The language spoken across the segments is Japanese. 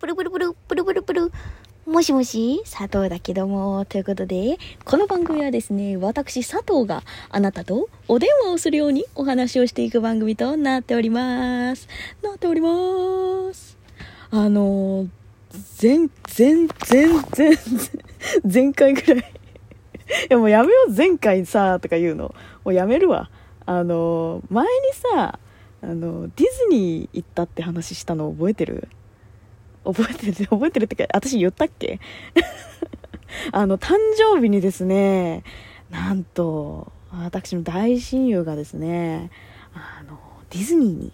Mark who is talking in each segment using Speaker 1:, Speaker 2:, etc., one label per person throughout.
Speaker 1: プルプルプル、プルプルプル。もしもし、佐藤だけども、ということで、この番組はですね、私佐藤があなたとお電話をするようにお話をしていく番組となっております。なっております。あの、前、前、前、前、前回ぐらいいやもうやめよう、前回さ、とか言うの。もうやめるわ。あの、前にさ、あの、ディズニー行ったって話したの覚えてる？覚えてる、覚えてるってか、私言ったっけ？あの、誕生日にですね、なんと、私の大親友がですね、あの、ディズニーに、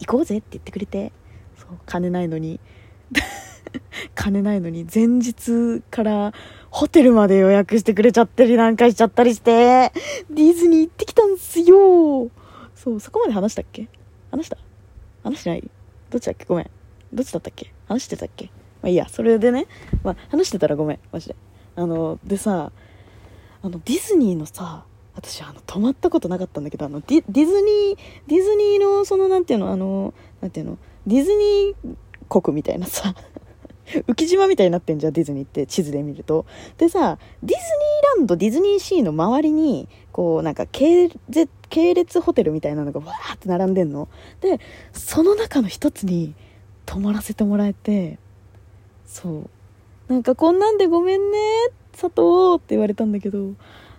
Speaker 1: 行こうぜって言ってくれて、そう、金ないのに、金ないのに、前日からホテルまで予約してくれちゃったりなんかしちゃったりして、ディズニー行ってきたんすよ。そう、そこまで話したっけ？話した？話しない？どっちだっけ？ごめん。どっちだったっけ？話してたっけ？まあいいや、それでね、まあ話してたらごめん、マジで。あの、でさ、あの、ディズニーのさ、私、あの、泊まったことなかったんだけど、あの、ディディズニー、ディズニーの、その、なんていうの、あの、なんていうの、ディズニー国みたいなさ、浮島みたいになってんじゃん、ディズニーって地図で見ると。でさ、ディズニーランド、ディズニーシーの周りに、こう、なんか系列、ホテルみたいなのがわーって並んでんの。で、その中の一つに泊まらせてもらえて、そう。なんかこんなんでごめんね、佐藤って言われたんだけど、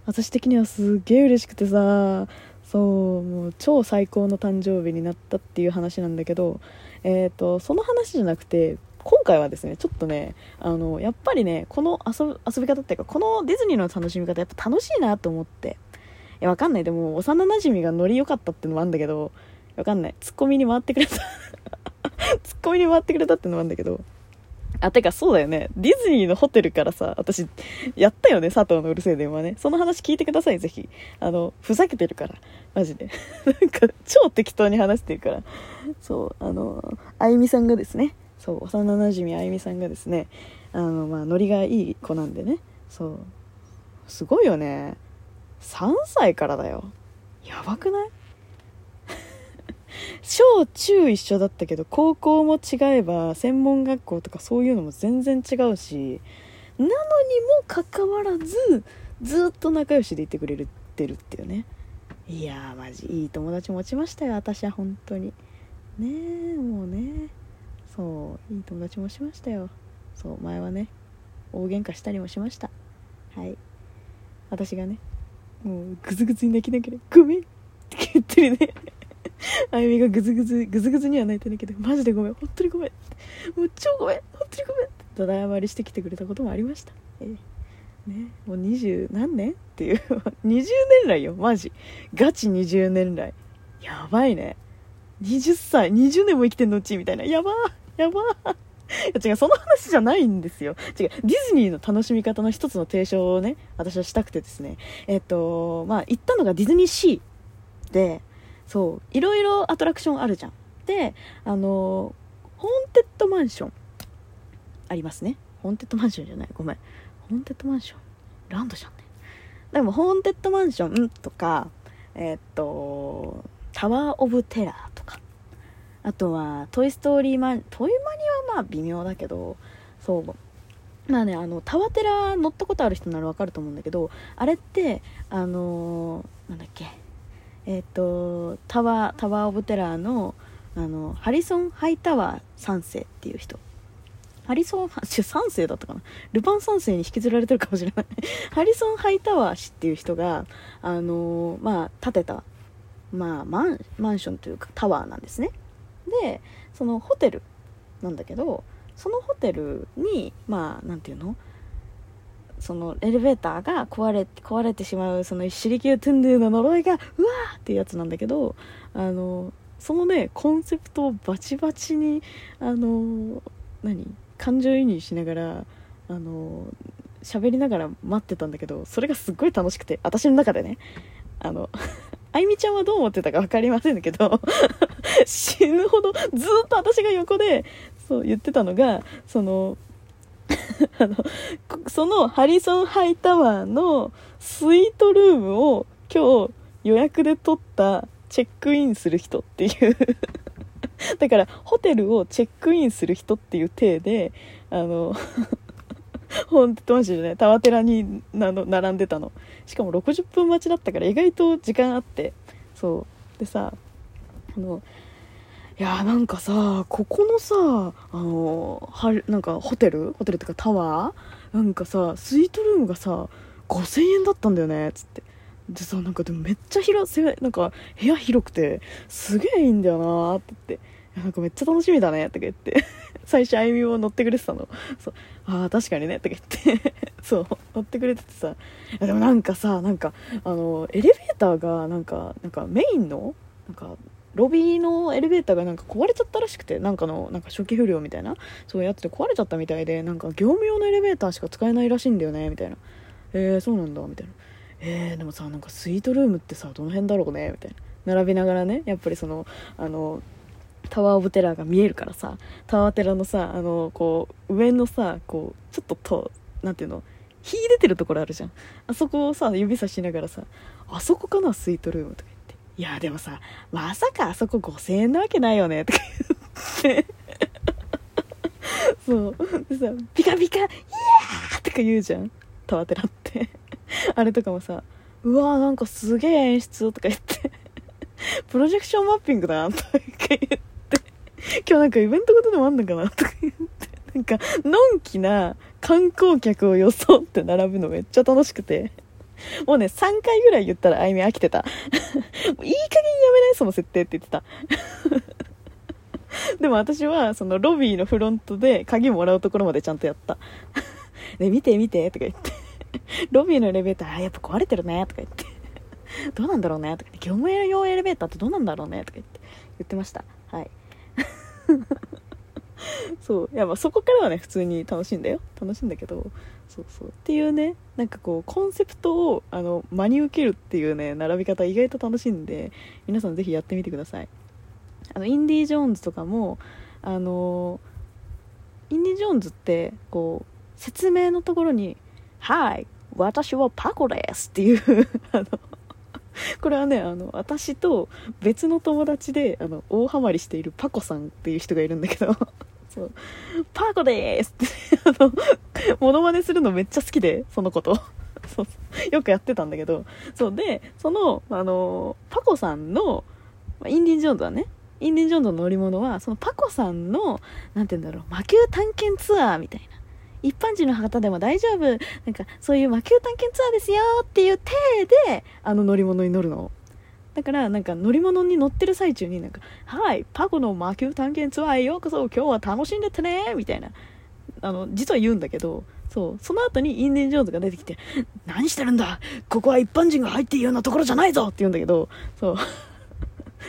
Speaker 1: 私的にはすっげえ嬉しくてさ、そう、もう超最高の誕生日になったっていう話なんだけど、えっ、ー、と、その話じゃなくて、今回はですね、ちょっとね、あの、やっぱりね、この遊遊び方っていうか、このディズニーの楽しみ方、やっぱ楽しいなと思って。いや、わかんない。でも、幼馴染がノリ良かったってのもあるんだけど、わかんない。ツッコミに回ってくれた ツッコミに回ってくれたってのもあるんだけど、あ、てかそうだよね。ディズニーのホテルからさ、私、やったよね、佐藤のうるせえ電話ね。その話聞いてください、ぜひ。あの、ふざけてるから。マジで。なんか、超適当に話してるから。そう、あの、あゆみさんがですね、そう幼なじみあゆみさんがですねあのまあノリがいい子なんでねそうすごいよね3歳からだよ。やばくない？小中一緒だったけど高校も違えば専門学校とかそういうのも全然違うしなのにもかかわらずずっと仲良しでいてくれてるっていうね。いやーマジいい友達持ちましたよ私は本当に。ねえもうね。そういい友達もしましたよ。そう前はね大喧嘩したりもしました。はい。私がねもうグズグズに泣きながら「ごめん」って言ってるね。あゆみがグズグズグズグズには泣いてないけどマジでごめん。本当にごめん。もう超ごめん。本当にごめんってただ謝りしてきてくれたこともありました。えーね、もう二十何年っていう。20年来よマジ。ガチ20年来。やばいね。20歳。20年も生きてんのうちみたいな。やばー。やば違う、その話じゃないんですよ。違う、ディズニーの楽しみ方の一つの提唱をね、私はしたくてですね。えっと、まあ、行ったのがディズニーシーで、そう、いろいろアトラクションあるじゃん。で、あの、ホーンテッドマンション、ありますね。ホーンテッドマンションじゃない。ごめん。ホーンテッドマンション？ランドじゃんね。でも、ホーンテッドマンションとか、えっと、タワーオブテラーとか、あとは「トイ・ストーリーマニ」トイマニはまあ微妙だけどそうまあねあのタワテラ乗ったことある人ならわかると思うんだけどあれってあのー、なんだっけえっ、ー、とタワータワー・オブ・テラーのあのハリソン・ハイタワー3世っていう人。ハリソン、3世だったかな？ルパン3世に引きずられてるかもしれない。ハリソン・ハイタワー氏っていう人が、あのー、まあ、建てた、まあ、マン、マンションというかタワーなんですね。でそのホテルなんだけどそのホテルにまあ何て言うの？そのエレベーターが壊れ壊れてしまうそのシリキュートゥンドゥの呪いがうわーっていうやつなんだけどあのそのねコンセプトをバチバチにあの何？感情移入しながらあの喋りながら待ってたんだけどそれがすっごい楽しくて私の中でねあの あゆみちゃんはどう思ってたか分かりませんけど 死ぬほどずっと私が横でそう言ってたのがその あのそのハリソンハイタワーのスイートルームを今日予約で取ったチェックインする人っていう。だからホテルをチェックインする人っていう体であの本当マジでね。タワテラになの並んでたの。しかも60分待ちだったから意外と時間あって。そう。でさあのいやーなんかさここのさあのはなんかホテル？ホテルっていうかタワー？なんかさスイートルームがさ5000円だったんだよね。つって。でさなんかでもめっちゃ広せなんか部屋広くてすげえいいんだよなーって言って。いやなんかめっちゃ楽しみだねとか言って。最初あゆみも乗ってくれてたの。そう。ああ確かにね。とか言って。そう。乗ってくれててさ。でもなんかさなんかあのエレベーターがなんかなんかメインのなんかロビーのエレベーターがなんか壊れちゃったらしくてなんかのなんか初期不良みたいな。そういうやつで壊れちゃったみたいでなんか業務用のエレベーターしか使えないらしいんだよね。みたいな。えー、そうなんだ。みたいな。えー、でもさなんかスイートルームってさどの辺だろうね。みたいな。並びながらねやっぱりそのあのタワー・オブ・テラーが見えるからさタワーテラーのさあのこう上のさこうちょっととなんていうの火出てるところあるじゃん。あそこをさ指さしながらさあそこかなスイートルームとか言って。いやでもさまさかあそこ5000円なわけないよねとか言って。そう。でさピカピカイエーとか言うじゃん。タワーテラって。あれとかもさうわーなんかすげえ演出とか言って。プロジェクションマッピングだとか言って。今日なんかイベントことでもあんのかなとか言ってなんかのんきな観光客を装って並ぶのめっちゃ楽しくて。もうね3回ぐらい言ったらあいみ飽きてた。もういい加減やめないその設定って言ってた。でも私はそのロビーのフロントで鍵もらうところまでちゃんとやった。ね見て見てとか言って。ロビーのエレベーターあやっぱ壊れてるねとか言って。どうなんだろうねとか言って。業務用エレベーターってどうなんだろうねとか言って。言ってました。はい。そういやまあそこからはね普通に楽しいんだよ。楽しいんだけどそうそう。っていうねなんかこうコンセプトをあの真に受けるっていうね並び方意外と楽しいんで皆さんぜひやってみてください。あのインディ・ジョーンズとかもあのインディ・ジョーンズってこう説明のところに「はい私はパコです」っていう あの これはねあの私と別の友達であの大ハマりしているパコさんっていう人がいるんだけど。そう。パコですって。あのモノマネするのめっちゃ好きでそのこと。そう。よくやってたんだけど。そう。でそのあのパコさんのまインディ・ジョーンズはねインディ・ジョーンズの乗り物はそのパコさんのなんて言うんだろう魔球探検ツアーみたいな一般人の方でも大丈夫。なんかそういう魔球探検ツアーですよっていう体であの乗り物に乗るの。だからなんか乗り物に乗ってる最中になんか「はいパコの魔球探検ツアーへようこそ。今日は楽しんでってね」みたいな。あの実は言うんだけどそうその後にインディ・ジョーンズが出てきて「何してるんだ。ここは一般人が入っていいようなところじゃないぞ!」って言うんだけどそう。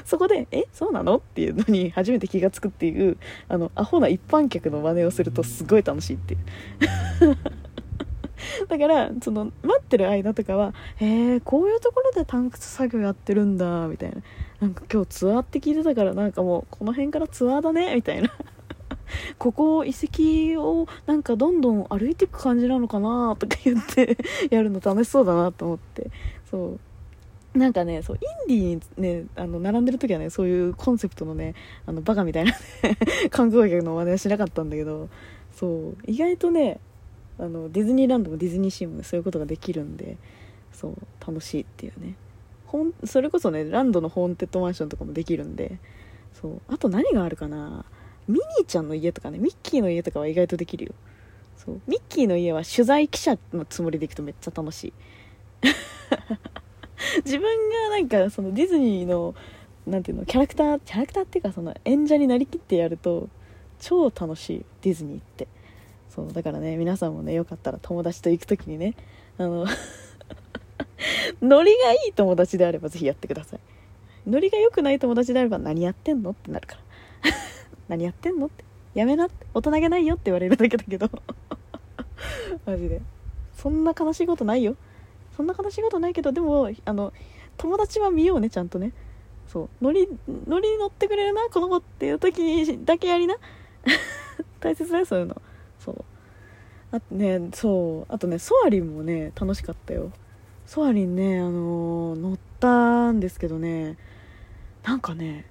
Speaker 1: そこで「えそうなの?」っていうのに初めて気が付くっていうあのアホな一般客の真似をするとすごい楽しいっていう。だからその待ってる間とかは「へえこういうところで探掘作業やってるんだ」みたいな。なんか今日ツアーって聞いてたからなんかもうこの辺からツアーだねみたいな。ここ遺跡をなんかどんどん歩いていく感じなのかなとか言ってやるの楽しそうだなと思って。そう。なんかねそうインディーにねあの並んでる時はねそういうコンセプトのねあのバカみたいな、観光客の真似はしなかったんだけどそう意外とねあのディズニーランドもディズニーシーもねそういうことができるんでそう楽しいっていうね。ほんそれこそねランドのホーンテッドマンションとかもできるんでそうあと何があるかな。ミニーちゃんの家とかねミッキーの家とかは意外とできるよ。そうミッキーの家は取材記者のつもりで行くとめっちゃ楽しい。自分がなんかそのディズニーのなんていうのキャラクターキャラクターっていうかその演者になりきってやると超楽しいディズニーって。そうだからね皆さんもねよかったら友達と行く時にねあの ノリがいい友達であればぜひやってください。ノリが良くない友達であれば何やってんのってなるから。何やってんのって。やめなって大人げないよって言われるだけだけど。マジで。そんな悲しいことないよ。そんな悲しいことないけどでもあの友達は見ようねちゃんとね。そう。ノリノリに乗ってくれるなこの子っていう時にだけやりな。大切だよそういうの。そう。あとねそう。あとねソアリンもね楽しかったよ。ソアリンねあのー乗ったんですけどね。なんかね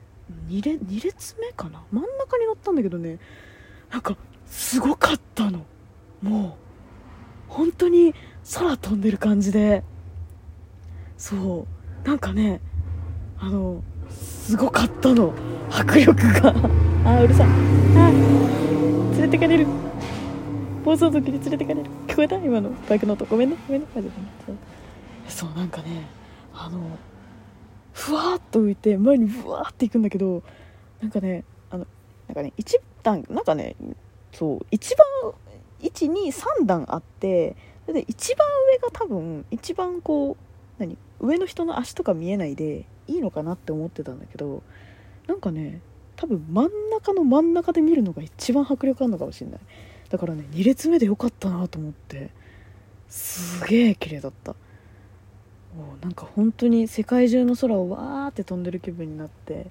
Speaker 1: 2列 ,2 列目かな？真ん中に乗ったんだけどね。なんかすごかったの。もう本当に空飛んでる感じで。そう。なんかねあのすごかったの。迫力が。あうるさい。あ連れてかれる。放送時に連れてかれる。聞こえた？今の。バイクの音。ごめんね。ごめんね。マジでそう。なんかねあのふわっと浮いて前にふわっていくんだけどなんかねあのなんかね一段なんかねそう一番123段あってで一番上が多分一番こう何上の人の足とか見えないでいいのかなって思ってたんだけどなんかね多分真ん中の真ん中で見るのが一番迫力あるのかもしれない。だからね2列目でよかったなと思ってすげえ綺麗だった。もうなんか本当に世界中の空をわーって飛んでる気分になって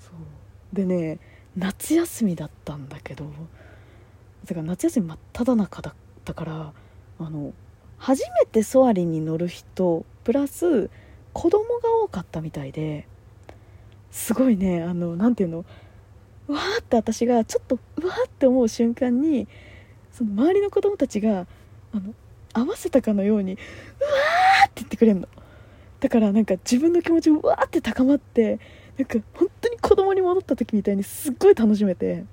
Speaker 1: そう。でね夏休みだったんだけどだから夏休み真っ只中だったからあの初めてソアリンに乗る人プラス子供が多かったみたいですごいねあの何ていうのうわーって私がちょっとうわーって思う瞬間にその周りの子供たちがあの合わせたかのように「うわー!」って言ってくれるのだからなんか自分の気持ちうわーって高まってなんか本当に子供に戻った時みたいにすっごい楽しめて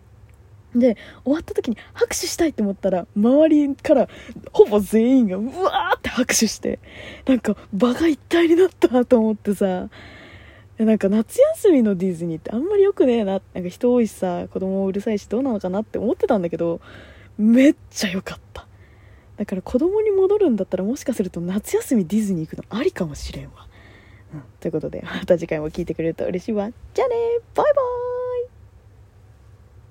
Speaker 1: で終わった時に拍手したいって思ったら周りからほぼ全員がうわーって拍手してなんか場が一体になったと思ってさ。なんか夏休みのディズニーってあんまり良くねえな。なんか人多いしさ子供うるさいしどうなのかなって思ってたんだけどめっちゃ良かった。だから子供に戻るんだったらもしかすると夏休みディズニー行くのありかもしれんわ、うん、ということでまた次回も聞いてくれると嬉しいわ。じゃあねバイバーイ。